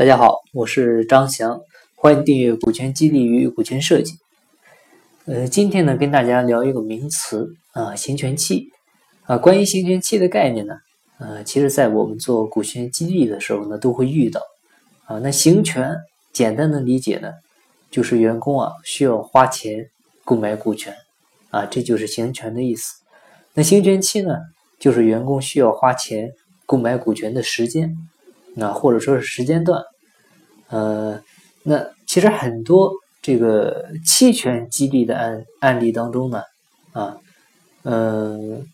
大家好，我是张翔，欢迎订阅《股权激励与股权设计》。呃，今天呢，跟大家聊一个名词啊，行权期啊。关于行权期的概念呢，呃，其实在我们做股权激励的时候呢，都会遇到啊。那行权简单的理解呢，就是员工啊需要花钱购买股权啊，这就是行权的意思。那行权期呢，就是员工需要花钱购买股权的时间。那或者说是时间段，呃，那其实很多这个期权激励的案案例当中呢，啊，嗯，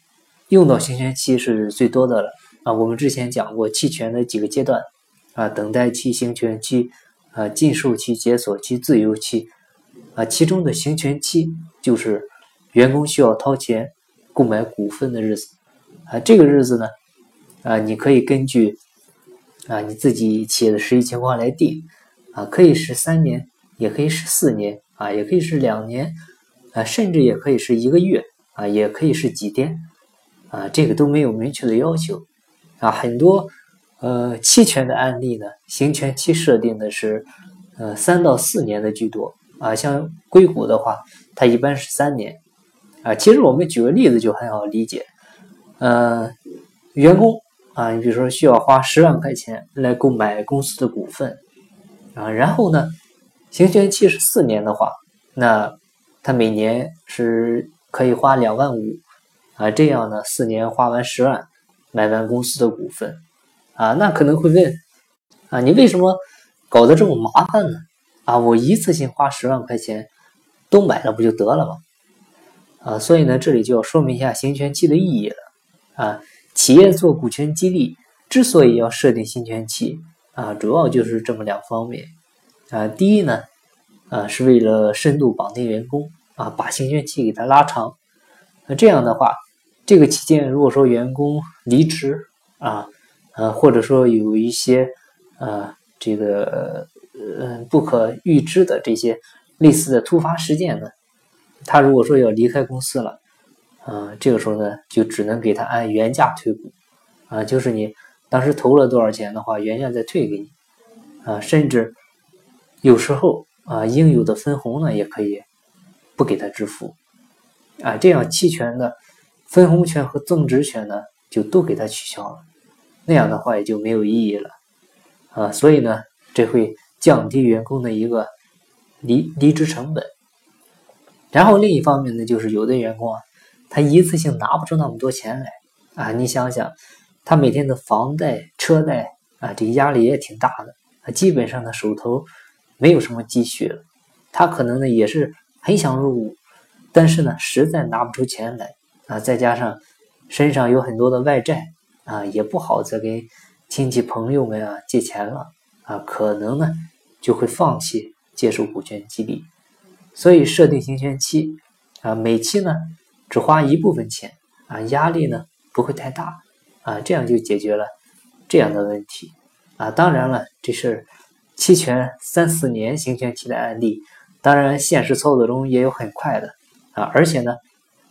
用到行权期是最多的了啊。我们之前讲过期权的几个阶段啊，等待期、行权期、啊禁售期、解锁期、自由期啊，其中的行权期就是员工需要掏钱购买股份的日子啊。这个日子呢，啊，你可以根据。啊，你自己企业的实际情况来定，啊，可以是三年，也可以是四年，啊，也可以是两年，啊，甚至也可以是一个月，啊，也可以是几天，啊，这个都没有明确的要求，啊，很多呃期权的案例呢，行权期设定的是呃三到四年的居多，啊，像硅谷的话，它一般是三年，啊，其实我们举个例子就很好理解，呃，员工。啊，你比如说需要花十万块钱来购买公司的股份，啊，然后呢，行权期是四年的话，那他每年是可以花两万五，啊，这样呢，四年花完十万买完公司的股份，啊，那可能会问，啊，你为什么搞得这么麻烦呢？啊，我一次性花十万块钱都买了不就得了吗？啊，所以呢，这里就要说明一下行权期的意义了，啊。企业做股权激励之所以要设定行权期啊，主要就是这么两方面啊。第一呢，啊是为了深度绑定员工啊，把行权期给它拉长。那这样的话，这个期间如果说员工离职啊，呃或者说有一些呃这个呃不可预知的这些类似的突发事件呢，他如果说要离开公司了。嗯，这个时候呢，就只能给他按原价退股，啊，就是你当时投了多少钱的话，原价再退给你，啊，甚至有时候啊，应有的分红呢，也可以不给他支付，啊，这样期权的分红权和增值权呢，就都给他取消了，那样的话也就没有意义了，啊，所以呢，这会降低员工的一个离离职成本，然后另一方面呢，就是有的员工啊。他一次性拿不出那么多钱来啊！你想想，他每天的房贷、车贷啊，这压力也挺大的。他基本上呢手头没有什么积蓄了，他可能呢也是很想入股，但是呢实在拿不出钱来啊！再加上身上有很多的外债啊，也不好再跟亲戚朋友们啊借钱了啊，可能呢就会放弃接受股权激励。所以设定行权期啊，每期呢。只花一部分钱啊，压力呢不会太大啊，这样就解决了这样的问题啊。当然了，这是期权三四年行权期的案例，当然现实操作中也有很快的啊，而且呢，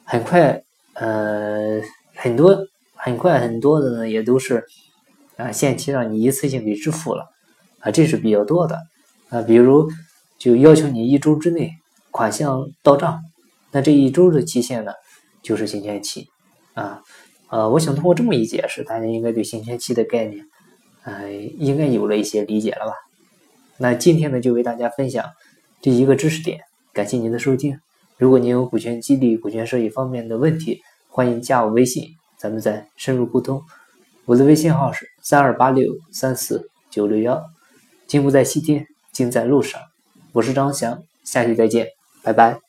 很快呃很多很快很多的呢也都是啊限期让你一次性给支付了啊，这是比较多的啊。比如就要求你一周之内款项到账，那这一周的期限呢？就是行权期，啊，呃，我想通过这么一解释，大家应该对行权期的概念，呃，应该有了一些理解了吧？那今天呢，就为大家分享这一个知识点，感谢您的收听。如果您有股权激励、股权设计方面的问题，欢迎加我微信，咱们再深入沟通。我的微信号是三二八六三四九六幺，进步在西天，进在路上。我是张翔，下期再见，拜拜。